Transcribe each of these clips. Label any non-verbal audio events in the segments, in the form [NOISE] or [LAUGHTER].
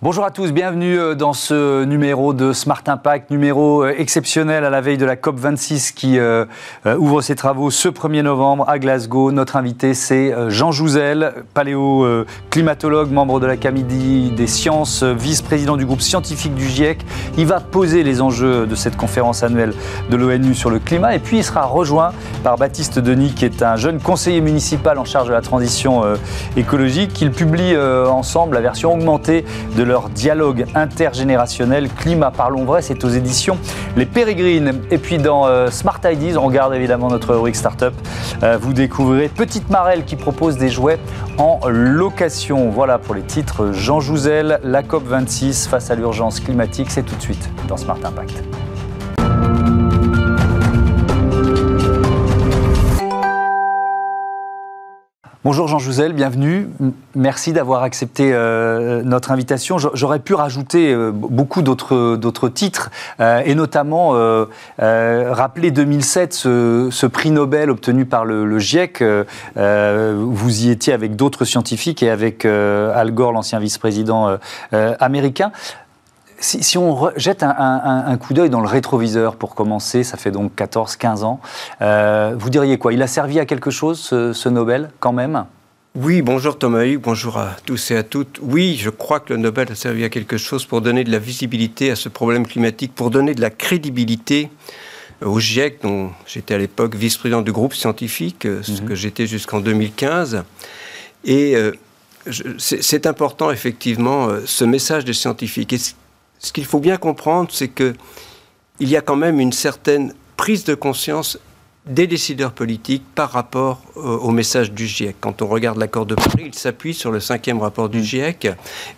Bonjour à tous, bienvenue euh, dans ce numéro de Smart Impact, numéro euh, exceptionnel à la veille de la COP26 qui euh, ouvre ses travaux ce 1er novembre à Glasgow. Notre invité c'est Jean Jouzel, paléo-climatologue, membre de l'Académie des sciences, vice-président du groupe scientifique du GIEC. Il va poser les enjeux de cette conférence annuelle de l'ONU sur le climat et puis il sera rejoint par Baptiste Denis qui est un jeune conseiller municipal en charge de la transition écologique. Ils ensemble la version augmentée de leur dialogue intergénérationnel. Climat, parlons vrai, c'est aux éditions Les Pérégrines. Et puis dans euh, Smart Ideas, on regarde évidemment notre rubrique Startup. Euh, vous découvrirez Petite Marelle qui propose des jouets en location. Voilà pour les titres. Jean Jouzel, la COP26 face à l'urgence climatique, c'est tout de suite dans Smart Impact. Bonjour Jean Jouzel, bienvenue. Merci d'avoir accepté euh, notre invitation. J'aurais pu rajouter euh, beaucoup d'autres titres euh, et notamment rappeler 2007, ce, prix Nobel obtenu par le, GIEC. vous y étiez avec d'autres scientifiques et avec Al Gore, l'ancien vice-président américain. Si, on jette un, coup d'œil dans le rétroviseur pour commencer, ça fait donc 14-15 ans, euh, vous diriez quoi? Il a servi à quelque chose, ce, Nobel, quand même? Oui, bonjour Thomas Hugues, bonjour à tous et à toutes. Oui, je crois que le Nobel a servi à quelque chose pour donner de la visibilité à ce problème climatique, pour donner de la crédibilité au GIEC, dont j'étais à l'époque vice-président du groupe scientifique, euh, ce mhm. que j'étais jusqu'en 2015. Et euh, c'est important, effectivement, ce message des scientifiques ce qu'il faut bien comprendre, c'est qu'il y a quand même une certaine prise de conscience des décideurs politiques par rapport au message du GIEC. Quand on regarde l'accord de Paris, il s'appuie sur le cinquième rapport du GIEC,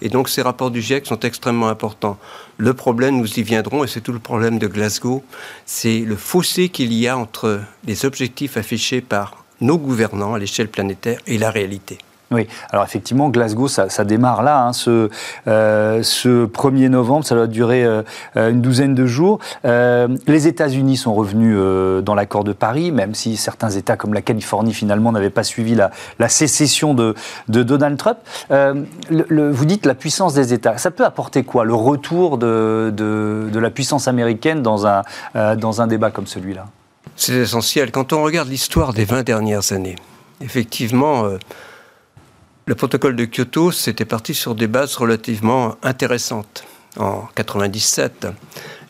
et donc ces rapports du GIEC sont extrêmement importants. Le problème, nous y viendrons, et c'est tout le problème de Glasgow, c'est le fossé qu'il y a entre les objectifs affichés par nos gouvernants à l'échelle planétaire et la réalité. Oui, alors effectivement, Glasgow, ça, démarre là, hein, ce, euh, ce 1er novembre, ça doit durer euh, une douzaine de jours. Euh, les États-Unis sont revenus dans l'accord de Paris, même si certains États comme la Californie finalement n'avaient pas suivi la, sécession de, Donald Trump. Vous dites la puissance des États, ça peut apporter quoi Le retour de la puissance américaine dans un, dans un débat comme celui-là? C'est essentiel. Quand on regarde l'histoire des 20 dernières années, effectivement le protocole de Kyoto, c'était parti sur des bases relativement intéressantes. En 97,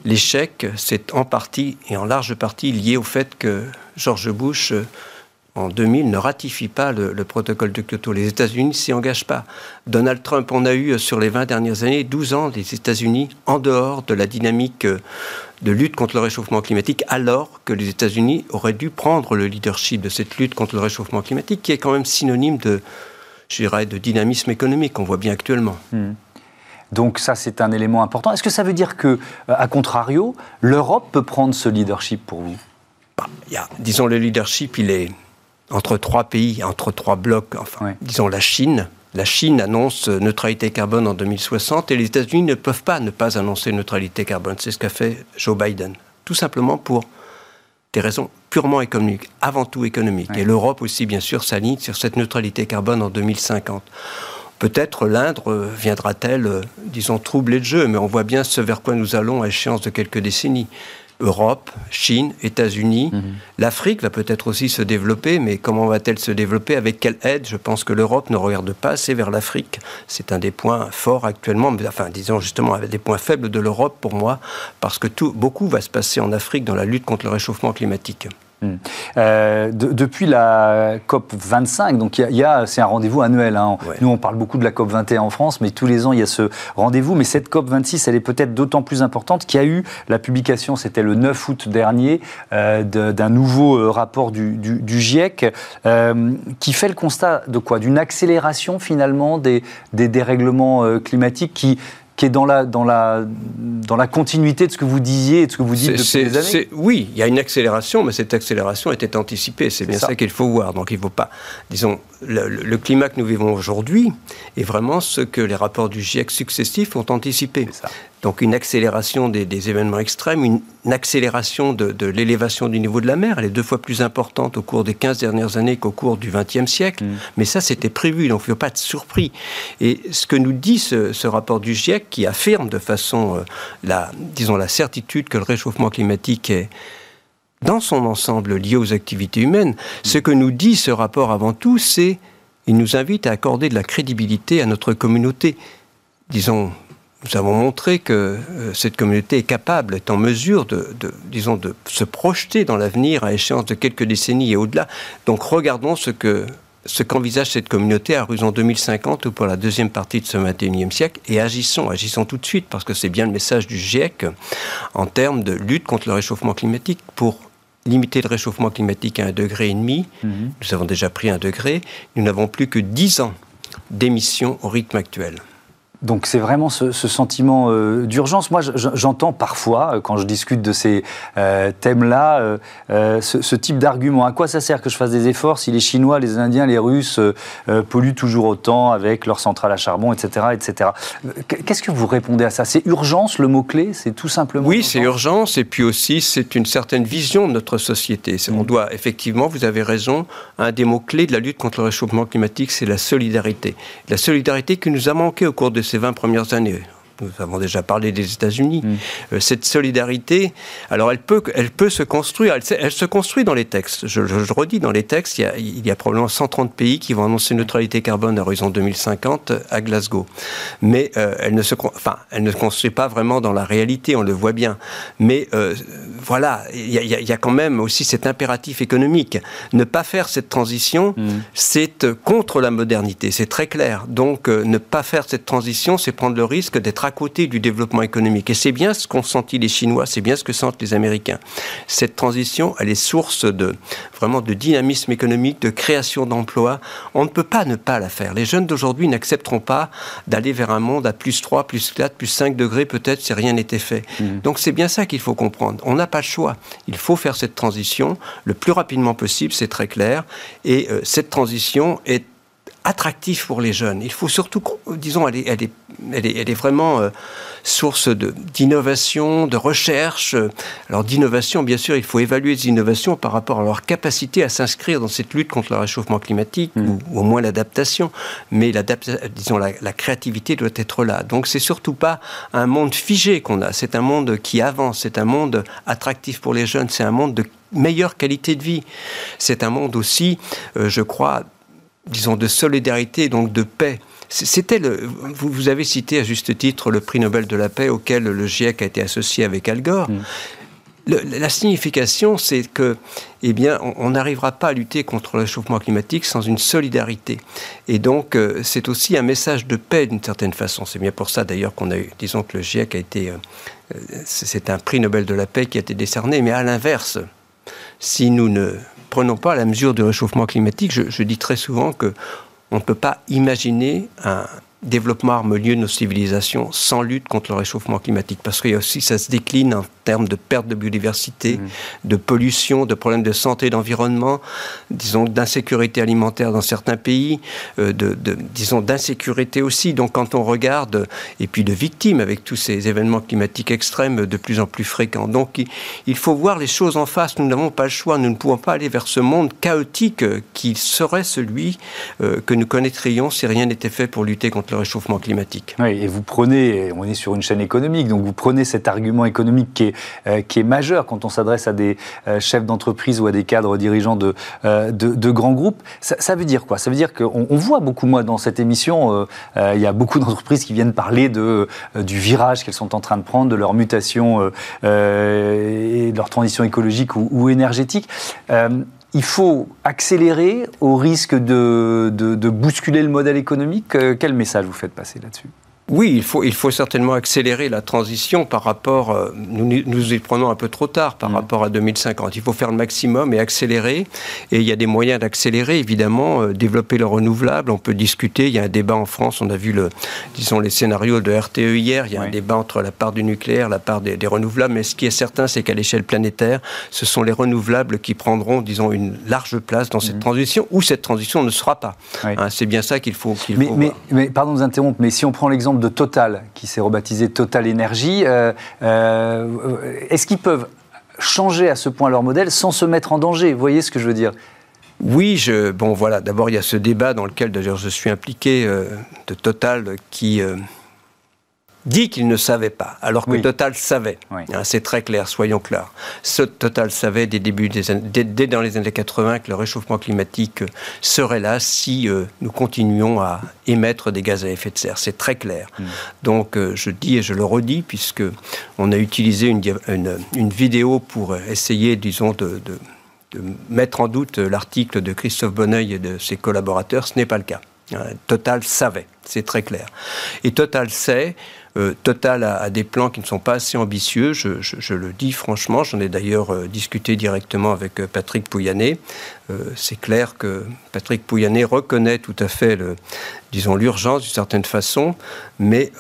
l'échec, c'est en partie et en large partie lié au fait que George Bush, en 2000, ne ratifie pas le, protocole de Kyoto. Les États-Unis s'y engagent pas. Donald Trump, on a eu sur les 20 dernières années 12 ans des États-Unis en dehors de la dynamique de lutte contre le réchauffement climatique, alors que les États-Unis auraient dû prendre le leadership de cette lutte contre le réchauffement climatique, qui est quand même synonyme de, je dirais, de dynamisme économique qu'on voit bien actuellement. Hmm. Donc ça, c'est un élément important. Est-ce que ça veut dire que, euh, à contrario, l'Europe peut prendre ce leadership pour vous? Bah, y a, Disons, le leadership, il est entre trois pays, entre trois blocs. Enfin, disons la Chine. La Chine annonce neutralité carbone en 2060 et les États-Unis ne peuvent pas ne pas annoncer neutralité carbone. C'est ce qu'a fait Joe Biden. Tout simplement pour des raisons purement économiques, avant tout économiques. Et l'Europe aussi, bien sûr, s'aligne sur cette neutralité carbone en 2050. Peut-être l'Inde viendra-t-elle, euh, disons, troubler le jeu, mais on voit bien ce vers quoi nous allons à échéance de quelques décennies. Europe, Chine, États-Unis. Mhm. L'Afrique va peut-être aussi se développer, mais comment va-t-elle se développer Avec quelle aide? Je pense que l'Europe ne regarde pas assez vers l'Afrique. C'est un des points forts actuellement, mais, enfin, disons justement, des points faibles de l'Europe pour moi, parce que tout, beaucoup va se passer en Afrique dans la lutte contre le réchauffement climatique. Hmm. Euh, depuis la COP 25, donc il y a, c'est un rendez-vous annuel. Hein. Nous, on parle beaucoup de la COP 21 en France, mais tous les ans il y a ce rendez-vous. Mais cette COP 26, elle est peut-être d'autant plus importante qu'il y a eu la publication, c'était le 9 août dernier, euh, d'un nouveau euh, rapport du, du, GIEC qui fait le constat de quoi? D'une accélération finalement des, des dérèglements climatiques qui qui est dans la, dans, la, dans la continuité de ce que vous disiez et de ce que vous dites depuis des années Oui, il y a une accélération, mais cette accélération était anticipée. C'est bien ça, qu'il faut voir. Donc il ne faut pas. Disons, le, climat que nous vivons aujourd'hui est vraiment ce que les rapports du GIEC successifs ont anticipé. Donc une accélération des, événements extrêmes, une, accélération de, l'élévation du niveau de la mer. Elle est deux fois plus importante au cours des 15 dernières années qu'au cours du XXe siècle. Mm. Mais ça, c'était prévu, donc il ne faut pas être surpris. Et ce que nous dit ce, rapport du GIEC, qui affirme de façon, euh, la, disons, la certitude que le réchauffement climatique est dans son ensemble lié aux activités humaines, ce que nous dit ce rapport avant tout, c'est il nous invite à accorder de la crédibilité à notre communauté. Disons, nous avons montré que euh, cette communauté est capable, est en mesure de, disons, de se projeter dans l'avenir à échéance de quelques décennies et au-delà. Donc regardons ce que ce qu'envisage cette communauté à horizon 2050 ou pour la deuxième partie de ce 21e siècle et agissons, agissons tout de suite parce que c'est bien le message du GIEC en termes de lutte contre le réchauffement climatique pour limiter le réchauffement climatique à un degré et demi. Mhm. Nous avons déjà pris un degré. Nous n'avons plus que 10 ans d'émissions au rythme actuel. Donc c'est vraiment ce, sentiment euh, d'urgence. Moi, j'entends parfois, euh, quand je discute de ces euh, thèmes-là, ce, type d'argument. À quoi ça sert que je fasse des efforts si les Chinois, les Indiens, les Russes polluent toujours autant avec leurs centrales à charbon, etc. etc. Qu'est-ce que vous répondez à ça? C'est urgence, le mot-clé? C'est tout simplement Oui, c'est urgence, et puis aussi c'est une certaine vision de notre société. On mm. doit, effectivement, vous avez raison, un des mots-clés de la lutte contre le réchauffement climatique, c'est la solidarité. La solidarité qui nous a manqué au cours de ces 20 premières années nous avons déjà parlé des États-Unis, mm. euh, cette solidarité, alors elle peut, elle peut se construire, elle, se construit dans les textes. Je, redis, dans les textes, il y, a, il y, a, probablement 130 pays qui vont annoncer neutralité carbone à horizon 2050 à Glasgow. Mais euh, elle, ne se, enfin, elle ne construit pas vraiment dans la réalité, on le voit bien. Mais euh, voilà, il y, a, quand même aussi cet impératif économique. Ne pas faire cette transition, mm. c'est contre la modernité, c'est très clair. Donc ne pas faire cette transition, c'est prendre le risque d'être à côté du développement économique. Et c'est bien ce qu'ont senti les Chinois, c'est bien ce que sentent les Américains. Cette transition, elle est source de vraiment de dynamisme économique, de création d'emplois. On ne peut pas ne pas la faire. Les jeunes d'aujourd'hui n'accepteront pas d'aller vers un monde à plus 3, plus 4, plus 5 degrés peut-être si rien n'était fait. Mmh. Donc c'est bien ça qu'il faut comprendre. On n'a pas le choix. Il faut faire cette transition le plus rapidement possible, c'est très clair. Et euh, cette transition est attractif pour les jeunes. Il faut surtout, disons, elle est, elle est, elle est, vraiment euh, source d'innovation, de, recherche. Alors d'innovation, bien sûr, il faut évaluer les innovations par rapport à leur capacité à s'inscrire dans cette lutte contre le réchauffement climatique, mmh. ou, au moins l'adaptation. Mais disons, la, la, créativité doit être là. Donc c'est surtout pas un monde figé qu'on a, c'est un monde qui avance, c'est un monde attractif pour les jeunes, c'est un monde de meilleure qualité de vie. C'est un monde aussi, euh, je crois, disons, de solidarité, donc de paix. C'était le, vous, avez cité à juste titre le prix Nobel de la paix auquel le GIEC a été associé avec Al Gore. Mm. la signification, c'est que, eh bien, on n'arrivera pas à lutter contre le réchauffement climatique sans une solidarité. Et donc, euh, c'est aussi un message de paix d'une certaine façon. C'est bien pour ça, d'ailleurs, qu'on a eu, disons que le GIEC a été, euh, euh, c'est un prix Nobel de la paix qui a été décerné. Mais à l'inverse, si nous ne prenons pas la mesure du réchauffement climatique, je, dis très souvent que on ne peut pas imaginer un, développement harmonieux de nos civilisations sans lutte contre le réchauffement climatique. Parce qu'il y a aussi, ça se décline en termes de perte de biodiversité, mmh. de pollution, de problèmes de santé et d'environnement, disons d'insécurité alimentaire dans certains pays, euh, de, disons d'insécurité aussi. Donc quand on regarde, et puis de victimes avec tous ces événements climatiques extrêmes de plus en plus fréquents. Donc il, faut voir les choses en face. Nous n'avons pas le choix. Nous ne pouvons pas aller vers ce monde chaotique qui serait celui euh, que nous connaîtrions si rien n'était fait pour lutter contre le réchauffement climatique. Oui, et vous prenez, on est sur une chaîne économique, donc vous prenez cet argument économique qui est, euh, qui est majeur quand on s'adresse à des euh, chefs d'entreprise ou à des cadres dirigeants de, euh, de, grands groupes. Ça, veut dire quoi? Ça veut dire qu'on on voit beaucoup, moi, dans cette émission, il y a beaucoup d'entreprises qui viennent parler de, du virage qu'elles sont en train de prendre, de leur mutation et de leur transition écologique ou énergétique il faut accélérer au risque de, bousculer le modèle économique. Euh, quel message vous faites passer là-dessus? Oui, il faut, il faut certainement accélérer la transition par rapport. Euh, nous nous y prenons un peu trop tard par mm. rapport à 2050. Il faut faire le maximum et accélérer. Et il y a des moyens d'accélérer, évidemment. Euh, développer le renouvelable, on peut discuter. Il y a un débat en France. On a vu le, disons, les scénarios de RTE hier. Il y a un débat entre la part du nucléaire, la part des, renouvelables. Mais ce qui est certain, c'est qu'à l'échelle planétaire, ce sont les renouvelables qui prendront, disons, une large place dans cette mm. transition, ou cette transition ne sera pas. Hein, c'est bien ça qu'il faut, mais, mais, mais, pardon de vous interrompre, mais si on prend l'exemple exemple de Total, qui s'est rebaptisé Total Energy. Est-ce qu'ils peuvent changer à ce point leur modèle sans se mettre en danger? Vous voyez ce que je veux dire? Oui, je, bon voilà, d'abord il y a ce débat dans lequel d'ailleurs je suis impliqué de Total qui dit qu'il ne savait pas, alors que Total savait. Hein, c'est très clair, soyons clairs. Ce Total savait dès, début des dès, dans les années 80 que le réchauffement climatique serait là si euh, nous continuions à émettre des gaz à effet de serre. C'est très clair. Mm. Donc euh, je dis et je le redis, puisque on a utilisé une, une, vidéo pour essayer, disons, de, de, de mettre en doute l'article de Christophe Bonneuil et de ses collaborateurs, ce n'est pas le cas. Hein, Total savait, c'est très clair. Et Total sait euh, Total a, des plans qui ne sont pas assez ambitieux, je, le dis franchement. J'en ai d'ailleurs euh, discuté directement avec euh, Patrick Pouyanné. c'est clair que Patrick Pouyanné reconnaît tout à fait, disons, l'urgence d'une certaine façon, mais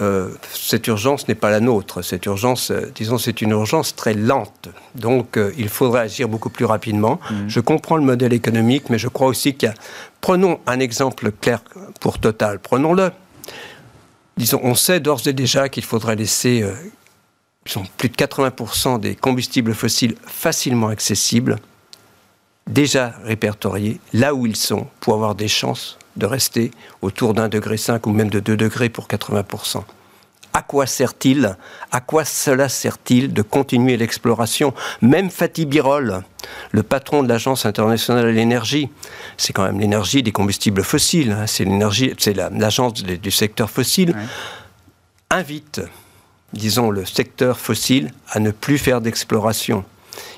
cette urgence n'est pas la nôtre. Cette urgence, disons, c'est une urgence très lente. Donc, il faudrait agir beaucoup plus rapidement. Mmh. Je comprends le modèle économique, mais je crois aussi qu'il y a... Prenons un exemple clair pour Total. Prenons-le on sait d'ores et déjà qu'il faudrait laisser euh, plus de 80% des combustibles fossiles facilement accessibles, déjà répertoriés là où ils sont, pour avoir des chances de rester autour d'un degré 5 ou même de 2 degrés pour 80% à quoi sert-il À quoi cela sert-il de continuer l'exploration? Même Fatih Birol, le patron de l'Agence internationale de l'énergie, c'est quand même l'énergie des combustibles fossiles, hein, c'est l'énergie, c'est l'agence du secteur fossile, invite, disons, le secteur fossile à ne plus faire d'exploration.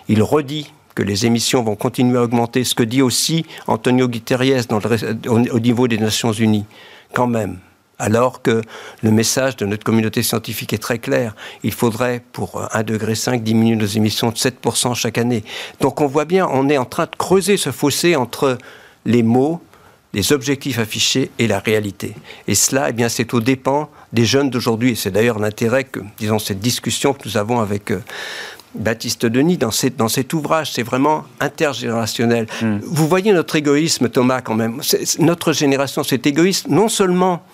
Il redit que les émissions vont continuer à augmenter, ce que dit aussi Antonio Guterres au niveau des Nations Unies. Quand même, alors que le message de notre communauté scientifique est très clair. Il faudrait, pour 1,5 degré, diminuer nos émissions de 7% chaque année. Donc on voit bien, on est en train de creuser ce fossé entre les mots, les objectifs affichés et la réalité. Et cela, eh bien, c'est au dépens des jeunes d'aujourd'hui. Et c'est d'ailleurs l'intérêt que, disons, cette discussion que nous avons avec euh, Baptiste Denis dans, dans cet ouvrage. C'est vraiment intergénérationnel. Hmm. Vous voyez notre égoïsme, Thomas, quand même. Notre génération, c'est égoïste, non seulement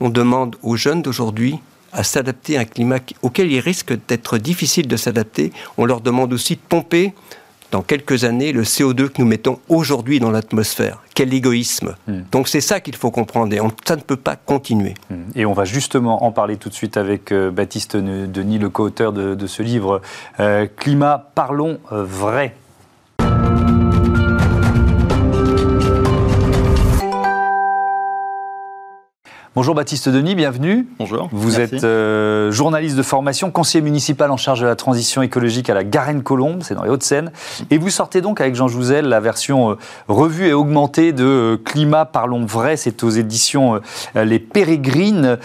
on demande aux jeunes d'aujourd'hui à s'adapter à un climat auquel il risque d'être difficile de s'adapter. On leur demande aussi de pomper dans quelques années le CO2 que nous mettons aujourd'hui dans l'atmosphère. Quel égoïsme. Hmm. Donc c'est ça qu'il faut comprendre et ça ne peut pas continuer. Hmm. Et on va justement en parler tout de suite avec euh, Baptiste Denis, le co-auteur de, ce livre euh, Climat, parlons euh, vrai. Bonjour Baptiste Denis, bienvenue. Bonjour. Vous êtes euh, journaliste de formation, conseiller municipal en charge de la transition écologique à la Garenne-Colombe, c'est dans les Hauts-de-Seine. Et vous sortez donc avec Jean Jouzel la version euh, revue et augmentée de euh, Climat, parlons vrai, c'est aux éditions Les Pérégrines,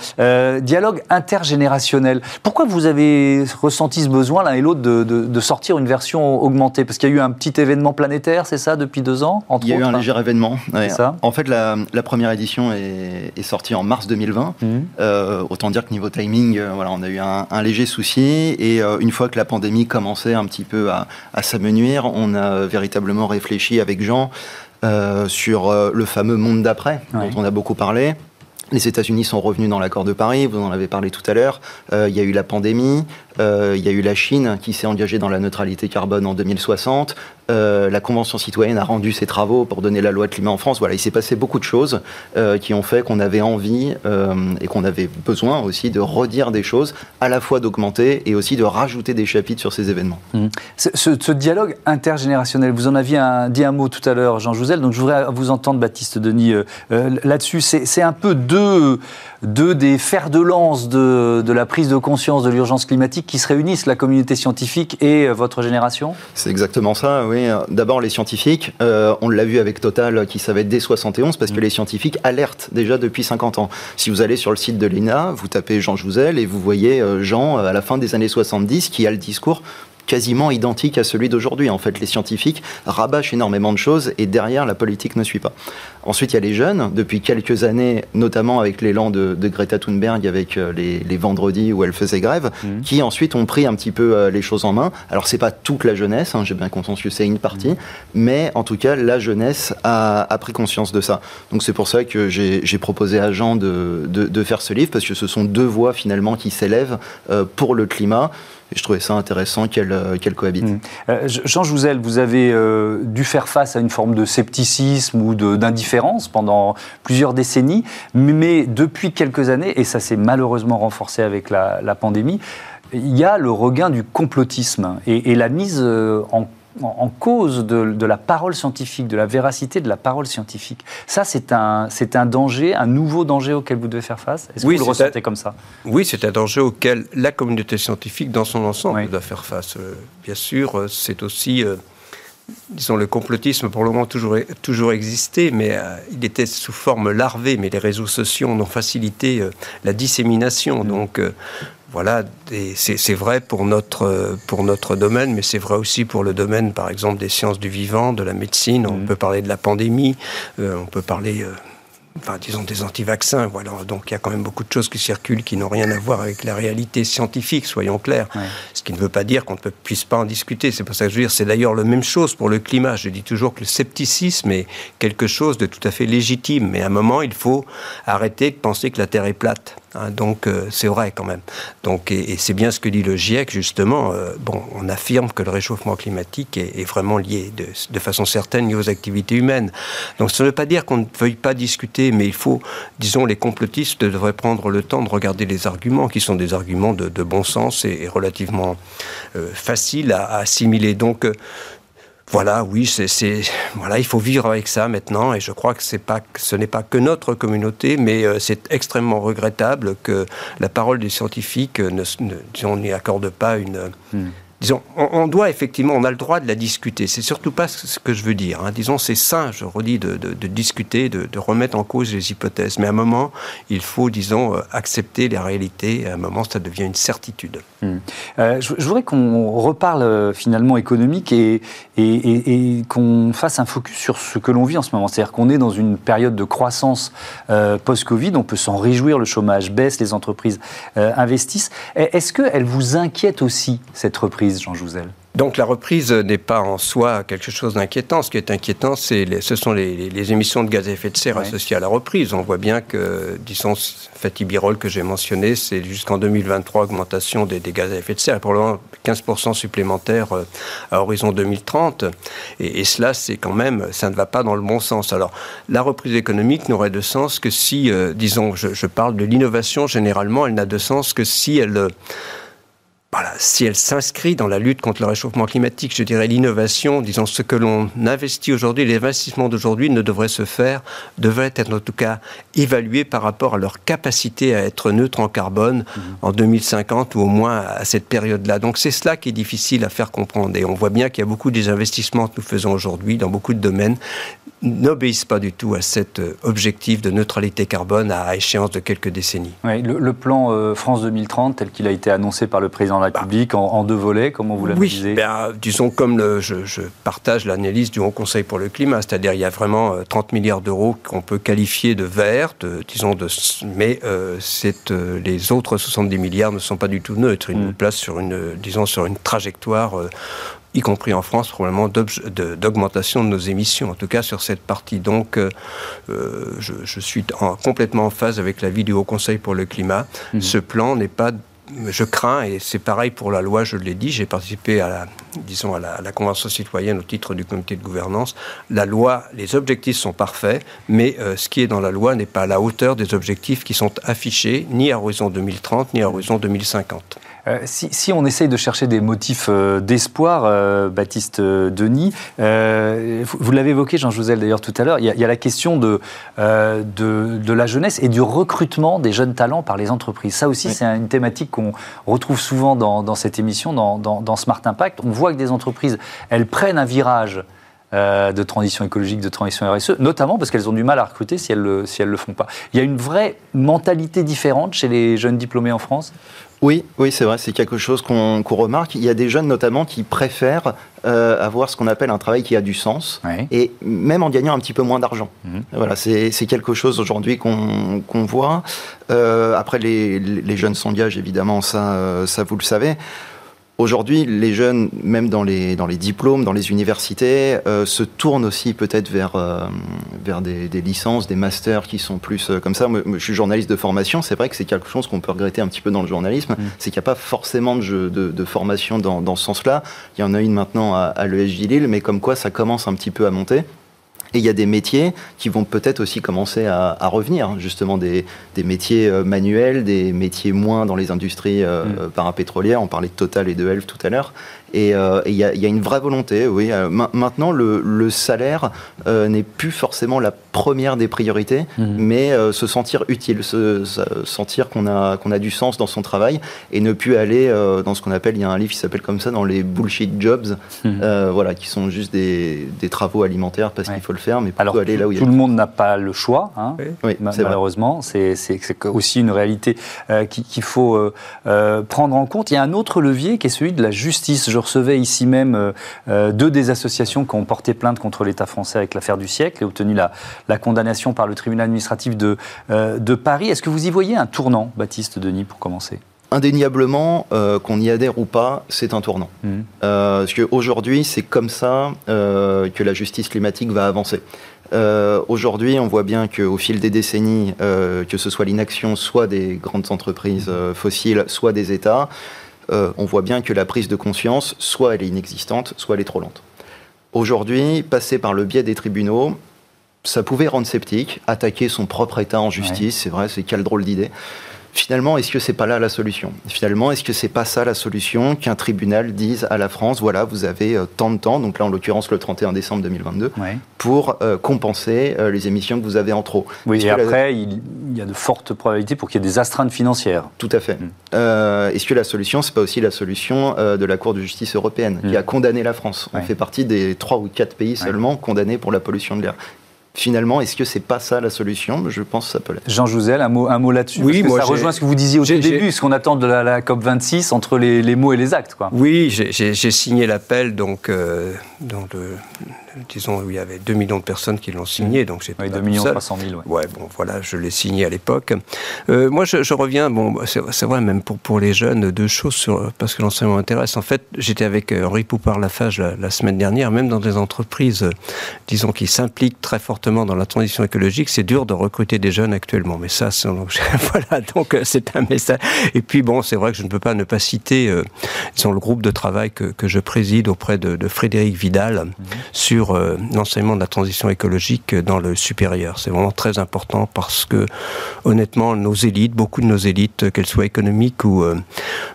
dialogue intergénérationnel. Pourquoi vous avez ressenti ce besoin l'un et l'autre de, sortir une version augmentée? Parce qu'il y a eu un petit événement planétaire, c'est ça, depuis deux ans Il y a eu un léger événement. Ça? En fait, la, première édition est, est sortie en mars 2020. Mmh. Euh, autant dire que niveau timing, euh, voilà, on a eu un, léger souci. Et euh, une fois que la pandémie commençait un petit peu à, s'amenuire, on a véritablement réfléchi avec Jean sur le fameux monde d'après, dont on a beaucoup parlé. Les États-Unis sont revenus dans l'accord de Paris, vous en avez parlé tout à l'heure. il y a eu la pandémie, il y a eu la Chine qui s'est engagée dans la neutralité carbone en 2060. Euh, la Convention citoyenne a rendu ses travaux pour donner la loi climat en France. Voilà, il s'est passé beaucoup de choses euh, qui ont fait qu'on avait envie euh, et qu'on avait besoin aussi de redire des choses, à la fois d'augmenter et aussi de rajouter des chapitres sur ces événements. Mmh. Ce, dialogue intergénérationnel, vous en aviez dit un mot tout à l'heure, Jean Jouzel, donc je voudrais vous entendre, Baptiste Denis, là-dessus. C'est un peu deux, des fers de lance de la prise de conscience de l'urgence climatique qui se réunissent, la communauté scientifique et votre génération? C'est exactement ça, oui. D'abord, les scientifiques, euh, on l'a vu avec Total qui savait dès 71, parce que mm. les scientifiques alertent déjà depuis 50 ans. Si vous allez sur le site de l'ENA, vous tapez Jean Jouzel et vous voyez euh, Jean, euh, à la fin des années 70, qui a le discours quasiment identique à celui d'aujourd'hui. En fait, les scientifiques rabâchent énormément de choses et derrière, la politique ne suit pas. Ensuite, il y a les jeunes. Depuis quelques années, notamment avec l'élan de, Greta Thunberg, avec euh, les, vendredis où elle faisait grève, mmh. qui ensuite ont pris un petit peu euh, les choses en main. Alors, c'est pas toute la jeunesse, hein, j'ai bien conscience que c'est une partie, mmh. mais en tout cas, la jeunesse a, pris conscience de ça. Donc, c'est pour ça que j'ai proposé à Jean de, de, faire ce livre, parce que ce sont deux voix finalement qui s'élèvent euh, pour le climat. Et je trouvais ça intéressant qu'elle euh, cohabite. Mmh. Euh, Jean Jouzel, vous avez euh, dû faire face à une forme de scepticisme ou d'indifférence pendant plusieurs décennies, mais depuis quelques années, et ça s'est malheureusement renforcé avec la, pandémie, il y a le regain du complotisme et la mise en en, cause de, la parole scientifique, de la véracité de la parole scientifique. Ça, c'est un, c'est un danger, un nouveau danger auquel vous devez faire face Est-ce que vous le ressentez comme ça? Oui, c'est un danger auquel la communauté scientifique, dans son ensemble, doit faire face. Euh, bien sûr, euh, c'est aussi... Euh, disons, le complotisme pour le moment toujours, toujours existé, mais il était sous forme larvée, mais les réseaux sociaux ont facilité la dissémination. Mm. Donc, voilà, c'est vrai pour notre, pour notre domaine, mais c'est vrai aussi pour le domaine, par exemple, des sciences du vivant, de la médecine. On mmh. peut parler de la pandémie, euh, on peut parler, euh, enfin, disons, des anti-vaccins. Voilà. Donc il y a quand même beaucoup de choses qui circulent qui n'ont rien à voir avec la réalité scientifique, soyons clairs. Ce qui ne veut pas dire qu'on ne puisse pas en discuter. C'est pour ça que je veux dire, c'est d'ailleurs la même chose pour le climat. Je dis toujours que le scepticisme est quelque chose de tout à fait légitime, mais à un moment, il faut arrêter de penser que la Terre est plate. Hein, donc euh, c'est vrai quand même. Donc, et, c'est bien ce que dit le GIEC justement. Euh, bon, on affirme que le réchauffement climatique est, vraiment lié de, façon certaine aux activités humaines. Donc ça ne veut pas dire qu'on ne veuille pas discuter, mais il faut, disons, les complotistes devraient prendre le temps de regarder les arguments, qui sont des arguments de, bon sens et, relativement euh, faciles à, à, assimiler. Donc voilà, oui, c'est, voilà, il faut vivre avec ça maintenant, et je crois que, c'est pas, ce n'est pas que notre communauté, mais euh, c'est extrêmement regrettable que la parole des scientifiques ne, ne n'y accorde pas une, hmm on, doit effectivement, on a le droit de la discuter. C'est surtout pas ce que je veux dire. Hein. Disons, c'est sain, je redis, de, discuter, de, remettre en cause les hypothèses. Mais à un moment, il faut, disons, euh, accepter les réalités. À un moment, ça devient une certitude. Hmm. Euh, je, voudrais qu'on reparle euh, finalement économique et, et, qu'on fasse un focus sur ce que l'on vit en ce moment. C'est-à-dire qu'on est dans une période de croissance post-Covid. On peut s'en réjouir. Le chômage baisse, les entreprises investissent. Est-ce qu'elle vous inquiète aussi, cette reprise? Jean Jouzel? Donc la reprise n'est pas en soi quelque chose d'inquiétant. Ce qui est inquiétant, c'est ce sont les, émissions de gaz à effet de serre associées à la reprise. On voit bien que, disons, Fatih Birol que j'ai mentionné, c'est jusqu'en 2023 augmentation des, gaz à effet de serre, le moment 15% supplémentaire euh, à horizon 2030. Et, cela, c'est quand même, ça ne va pas dans le bon sens. Alors la reprise économique n'aurait de sens que si, euh, disons, je, je, parle de l'innovation généralement, elle n'a de sens que si elle si elle s'inscrit dans la lutte contre le réchauffement climatique, je dirais l'innovation, disons ce que l'on investit aujourd'hui, les investissements d'aujourd'hui ne devraient se faire, devraient être en tout cas évalués par rapport à leur capacité à être neutre en carbone mhm. en 2050 ou au moins à cette période-là. Donc c'est cela qui est difficile à faire comprendre. Et on voit bien qu'il y a beaucoup des investissements que nous faisons aujourd'hui dans beaucoup de domaines n'obéissent pas du tout à cet euh, objectif de neutralité carbone à échéance de quelques décennies. le, plan euh, France 2030, tel qu'il a été annoncé par le président la République, en, deux volets, comment vous l'analysez Oui, ben, disons comme le, je, partage l'analyse du Haut Conseil pour le climat, c'est-à-dire il y a vraiment 30 euh, milliards d'euros qu'on peut qualifier de verts, disons de, mais c'est, les autres 70 milliards ne sont pas du tout neutres. Ils mm. nous placent sur une, disons, sur une trajectoire y compris en France, probablement d'augmentation de, nos émissions, en tout cas sur cette partie. Donc, euh, euh, je, suis complètement en phase avec l'avis du Haut Conseil pour le climat. Mmh. Ce plan n'est pas je crains, et c'est pareil pour la loi, je l'ai dit, j'ai participé à la, disons, à la, Convention citoyenne au titre du comité de gouvernance. La loi, les objectifs sont parfaits, mais euh, ce qui est dans la loi n'est pas à la hauteur des objectifs qui sont affichés, ni à horizon 2030, ni à horizon 2050. Euh, si, on essaye de chercher des motifs euh, d'espoir, euh, Baptiste Denis, vous, l'avez évoqué, Jean Jouzel d'ailleurs tout à l'heure, il, y, a la question de, de, la jeunesse et du recrutement des jeunes talents par les entreprises. Ça aussi, c'est une thématique qu'on retrouve souvent dans, cette émission, dans, dans, Smart Impact. On voit que des entreprises, elles prennent un virage de transition écologique, de transition RSE, notamment parce qu'elles ont du mal à recruter si elles ne si elles le font pas. Il y a une vraie mentalité différente chez les jeunes diplômés en France? Oui, oui, c'est vrai, c'est quelque chose qu'on remarque. Il y a des jeunes notamment qui préfèrent euh, avoir ce qu'on appelle un travail qui a du sens, et même en gagnant un petit peu moins d'argent. Mhm. Voilà, c'est quelque chose aujourd'hui qu'on voit. Euh, après, les, les jeunes s'engagent évidemment, ça, ça vous le savez. Aujourd'hui, les jeunes, même dans les, dans les diplômes, dans les universités, euh, se tournent aussi peut-être vers, euh, vers des, licences, des masters qui sont plus euh, comme ça. Moi, je suis journaliste de formation, c'est vrai que c'est quelque chose qu'on peut regretter un petit peu dans le journalisme, mm. c'est qu'il n'y a pas forcément de, de, formation dans, dans ce sens-là. Il y en a une maintenant à, à l'ESJ Lille, mais comme quoi ça commence un petit peu à monter. Et il y a des métiers qui vont peut-être aussi commencer à, revenir, justement des, métiers euh, manuels, des métiers moins dans les industries euh, mm. parapétrolières. On parlait de Total et de Elf tout à l'heure. Et euh, il y, a une vraie volonté, oui. maintenant, le, salaire n'est plus forcément la première des priorités, mm. mais se sentir utile, se, sentir qu'on a, qu'on a du sens dans son travail et ne plus aller dans ce qu'on appelle, il y a un livre qui s'appelle comme ça, dans les bullshit jobs, mm. voilà, qui sont juste des, des travaux alimentaires parce qu'il faut le faire, mais Alors, aller là où tout, il y a le monde n'a pas le choix, hein, malheureusement. C'est aussi une réalité euh, qu'il faut euh, euh, prendre en compte. Il y a un autre levier qui est celui de la justice. Je recevais ici même deux des associations qui ont porté plainte contre l'État français avec l'affaire du siècle et obtenu la, la, condamnation par le tribunal administratif de, de Paris. Est-ce que vous y voyez un tournant, Baptiste Denis, pour commencer? Indéniablement, euh, qu'on y adhère ou pas, c'est un tournant. Mmh. Euh, parce qu'aujourd'hui, c'est comme ça euh, que la justice climatique va avancer. Aujourd'hui, on voit bien qu'au fil des décennies, que ce soit l'inaction soit des grandes entreprises fossiles, soit des États, on voit bien que la prise de conscience, soit elle est inexistante, soit elle est trop lente. Aujourd'hui, passer par le biais des tribunaux, ça pouvait rendre sceptique, attaquer son propre État en justice, c'est vrai, c'est quelle drôle d'idée finalement, est-ce que c'est pas là la solution? Finalement, est-ce que c'est pas ça la solution qu'un tribunal dise à la France, voilà, vous avez euh, tant de temps, donc là en l'occurrence le 31 décembre 2022, pour euh, compenser euh, les émissions que vous avez en trop? Oui, et après, il y a de fortes probabilités pour qu'il y ait des astreintes financières. Tout à fait. Mm. est-ce que la solution, c'est pas aussi la solution de la Cour de justice européenne, qui mm. a condamné la France? On fait partie des trois ou quatre pays seulement condamnés pour la pollution de l'air. Finalement, est-ce que c'est pas ça la solution? Je pense que ça peut l'être. Jean Jouzel, un mot, un mot là-dessus. Oui, ça rejoint ce que vous disiez au début, ce qu'on attend de la, COP 26 entre les, mots et les actes. Quoi. Oui, j'ai signé l'appel donc euh, dans le, disons, il y avait 2 millions de personnes qui l'ont signé. Donc oui, 2 millions 300 000. Ouais. ouais. bon, voilà, je l'ai signé à l'époque. Euh, moi, je, reviens, bon, c'est vrai, même pour, pour les jeunes, deux choses, sur, parce que l'enseignement m'intéresse. En fait, j'étais avec euh, Henri Poupard-Lafage la, la, semaine dernière, même dans des entreprises, disons, qui s'impliquent très fortement dans la transition écologique, c'est dur de recruter des jeunes actuellement. Mais ça, donc, [LAUGHS] voilà, donc euh, c'est un message. Et puis, bon, c'est vrai que je ne peux pas ne pas citer, disons, le groupe de travail que, que je préside auprès de, de Frédéric Vidal mhm. sur euh, l'enseignement de la transition écologique dans le supérieur. C'est vraiment très important parce que, honnêtement, nos élites, beaucoup de nos élites, qu'elles soient économiques ou, euh,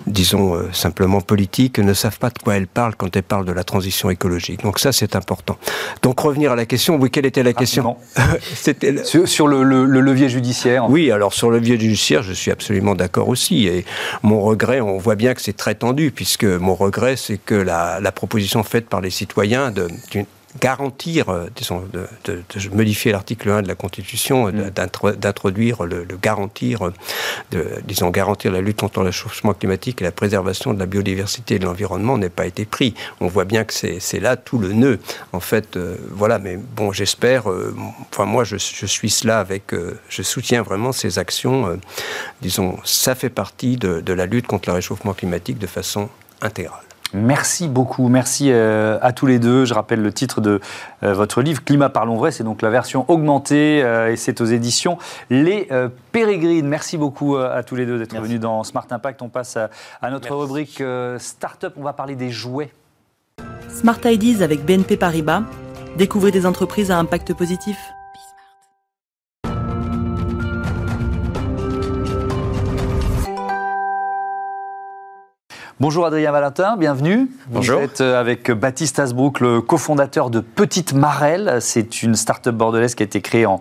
disons, euh, simplement politiques, ne savent pas de quoi elles parlent quand elles parlent de la transition écologique. Donc ça, c'est important. Donc revenir à la question, oui, quelle était la question [LAUGHS] C'était sur, le, levier judiciaire. Oui, alors sur le levier judiciaire, je suis absolument d'accord aussi. Et mon regret, on voit bien que c'est très tendu, puisque mon regret, c'est que la, la, proposition faite par les citoyens d'une garantir, euh, disons, de, modifier l'article 1 de la Constitution, mm. d'introduire le, garantir, euh, de, disons, garantir la lutte contre le changement climatique et la préservation de la biodiversité et de l'environnement n'est pas été pris. On voit bien que c'est là tout le nœud. En fait, euh, voilà, mais bon, j'espère, enfin, moi, je, je, suis cela avec, je soutiens vraiment ces actions. disons, ça fait partie de la lutte contre le réchauffement climatique de façon intégrale. Merci beaucoup, merci euh, à tous les deux. Je rappelle le titre de euh, votre livre, Climat Parlons Vrai, c'est donc la version augmentée euh, et c'est aux éditions Les Pérégrines. Merci beaucoup à tous les deux d'être venus dans Smart Impact. On passe à, notre rubrique Startup, on va parler des jouets. Smart Ideas avec BNP Paribas. Découvrez des entreprises à impact positif. Bonjour Adrien Valentin, bienvenue. Bonjour. Vous êtes euh, avec Baptiste Asbrook, le cofondateur de Petite Marelle. C'est une start-up bordelaise qui a été créée en,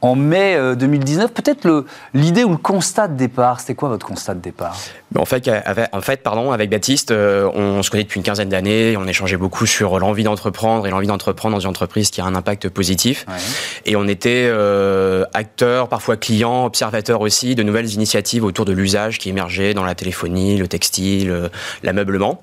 en mai 2019. Euh, Peut-être l'idée ou le constat de départ, c'était quoi votre constat de départ? En fait, avec, en fait, pardon, avec Baptiste, euh, on se connaît depuis une quinzaine d'années, on échangeait beaucoup sur l'envie d'entreprendre et l'envie d'entreprendre dans une entreprise qui a un impact positif. Et on était euh, acteurs, parfois clients, observateurs aussi de nouvelles initiatives autour de l'usage qui émergeaient dans la téléphonie, le textile, l'ameublement.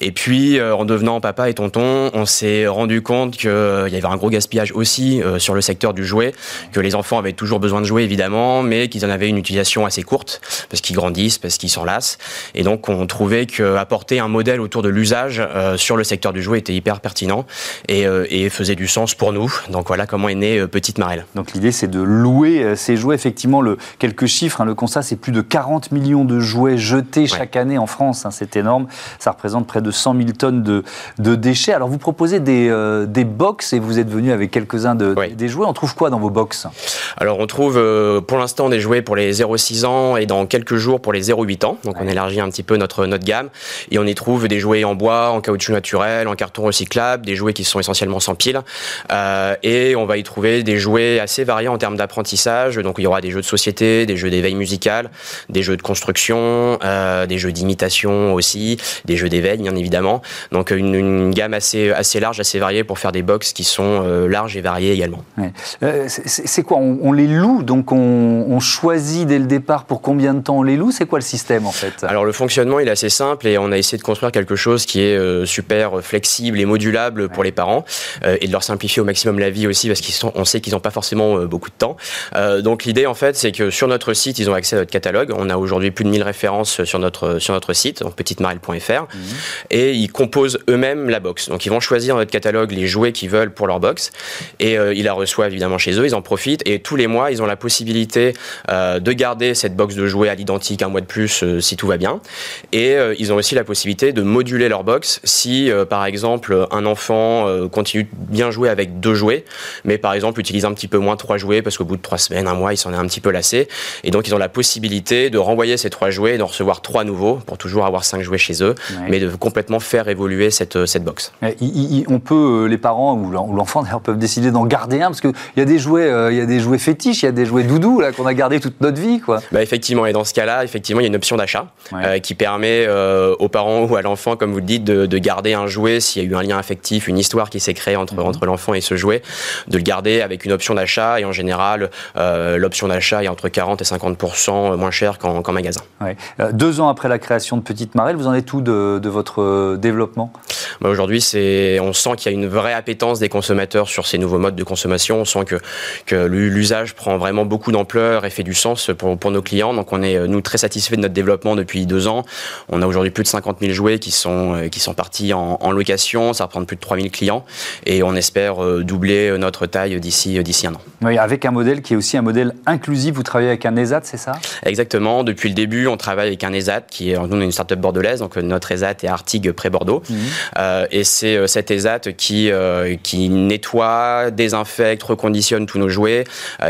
Et puis, en devenant papa et tonton, on s'est rendu compte qu'il y avait un gros gaspillage aussi sur le secteur du jouet, que les enfants avaient toujours besoin de jouer évidemment, mais qu'ils en avaient une utilisation assez courte parce qu'ils grandissent, parce qu'ils s'enlacent. Et donc on trouvait qu'apporter un modèle autour de l'usage euh, sur le secteur du jouet était hyper pertinent euh, et, faisait du sens pour nous. Donc voilà comment est née euh, Petite Marelle. Donc l'idée c'est de louer ces jouets. Effectivement, le, quelques chiffres, hein, le constat c'est plus de 40 millions de jouets jetés chaque année en France. Hein, c'est énorme. Ça représente près de 100 000 tonnes de, de déchets. Alors vous proposez des, des box et vous êtes venu avec quelques-uns de, des jouets. On trouve quoi dans vos box alors on trouve euh, pour l'instant des jouets pour les 0-6 ans et dans quelques jours pour les 0-8 ans. Donc on élargit un petit peu notre, notre gamme et on y trouve des jouets en bois, en caoutchouc naturel, en carton recyclable, des jouets qui sont essentiellement sans pile. Euh, et on va y trouver des jouets assez variés en termes d'apprentissage. Donc il y aura des jeux de société, des jeux d'éveil musical, des jeux de construction, euh, des jeux d'imitation aussi, des jeux d'éveil bien évidemment. Donc une, une, gamme assez, assez large, assez variée pour faire des box qui sont larges et variées également. c'est quoi? On, les loue, donc on, choisit dès le départ pour combien de temps on les loue? C'est quoi le système en fait? Alors le fonctionnement il est assez simple et on a essayé de construire quelque chose qui est euh, super flexible et modulable pour les parents euh, et de leur simplifier au maximum la vie aussi parce qu'on sait qu'ils n'ont pas forcément euh, beaucoup de temps. donc l'idée en fait c'est que sur notre site ils ont accès à notre catalogue. On a aujourd'hui plus de 1000 références sur notre, sur notre site, petitemarelle.fr mhm. et ils composent eux-mêmes la box. Donc ils vont choisir dans notre catalogue les jouets qu'ils veulent pour leur box et ils la reçoivent évidemment chez eux, ils en profitent et tous les mois, ils ont la possibilité euh, de garder cette box de jouets à l'identique un mois de plus euh, si tout va bien. Et euh, ils ont aussi la possibilité de moduler leur box si, par exemple, un enfant continue de bien jouer avec deux jouets, mais par exemple utilise un petit peu moins trois jouets parce qu'au bout de trois semaines, un mois, il s'en est un petit peu lassé. Et donc, ils ont la possibilité de renvoyer ces trois jouets et d'en recevoir trois nouveaux pour toujours avoir jouets chez eux, mais de complètement faire évoluer cette, cette box. on peut, les parents ou l'enfant d'ailleurs peuvent décider d'en garder un parce qu'il y a des jouets, il y a des jouets fétiches, il y a des jouets doudous là qu'on a gardé toute notre vie, quoi. Bah effectivement, et dans ce cas-là, effectivement, il y a une option d'achat euh, qui permet euh, aux parents ou à l'enfant, comme vous le dites, de, garder un jouet s'il y a eu un lien affectif, une histoire qui s'est créée entre, mhm. entre l'enfant et ce jouet, de le garder avec une option d'achat. Et en général, euh, l'option d'achat est entre 40 et 50 moins cher qu'en magasin. deux ans après la création de Petite Vous en êtes où de, votre développement? Bah Aujourd'hui, on sent qu'il y a une vraie appétence des consommateurs sur ces nouveaux modes de consommation. On sent que, que l'usage prend vraiment beaucoup d'ampleur et fait du sens pour, pour, nos clients. Donc on est, euh, nous, très satisfaits de notre développement depuis deux ans. On a aujourd'hui plus de 50 000 jouets qui sont, euh, qui sont partis en, en location. Ça représente plus de 3 000 clients. Et on espère euh, doubler notre taille d'ici, d'ici un an. Oui, avec un modèle qui est aussi un modèle inclusif. Vous travaillez avec un ESAT, c'est ça? Exactement. Depuis le début, on travaille avec un ESAT qui est, nous, on est une startup bordelaise. Donc notre ESAT est Artigue près-Bordeaux. Mhm. Euh, et c'est cet ESAT qui, qui nettoie, désinfecte, reconditionne tous nos jouets,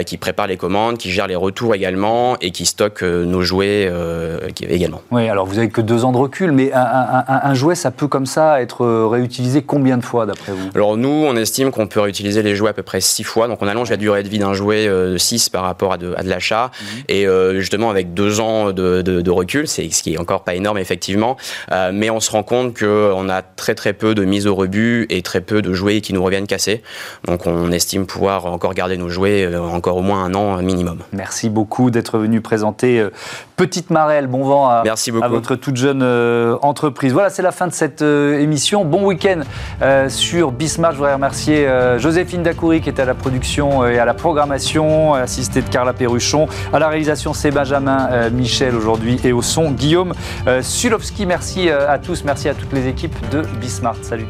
qui prépare les commandes, qui gère les retours également et qui stocke euh, nos jouets euh, également. Oui, alors vous avez que deux ans de recul, mais un, jouet, ça peut comme ça être euh, réutilisé combien de fois d'après vous? Alors nous, on estime qu'on peut réutiliser les jouets à peu près six fois, donc on allonge la durée de vie d'un jouet de 6 par rapport à de, l'achat. Mhm. Et justement, avec deux ans de, recul, c'est ce qui est encore pas énorme effectivement, mais on se rend compte qu'on a très très peu de mise au rebut et très peu de jouets qui nous reviennent cassés. Donc on estime pouvoir encore garder nos jouets encore au moins un an minimum. Merci beaucoup d'être venu présenter euh, Petite Marelle. Bon vent à, votre toute jeune euh, entreprise. Voilà, c'est la fin de cette euh, émission. Bon week-end sur Bismarck. Je voudrais remercier Joséphine Dacoury qui était à la production et à la programmation, assistée de Carla Perruchon. À la réalisation, c'est Benjamin Michel aujourd'hui et au son, Guillaume Merci à tous, merci à toutes les équipes de Bismarck. Salut.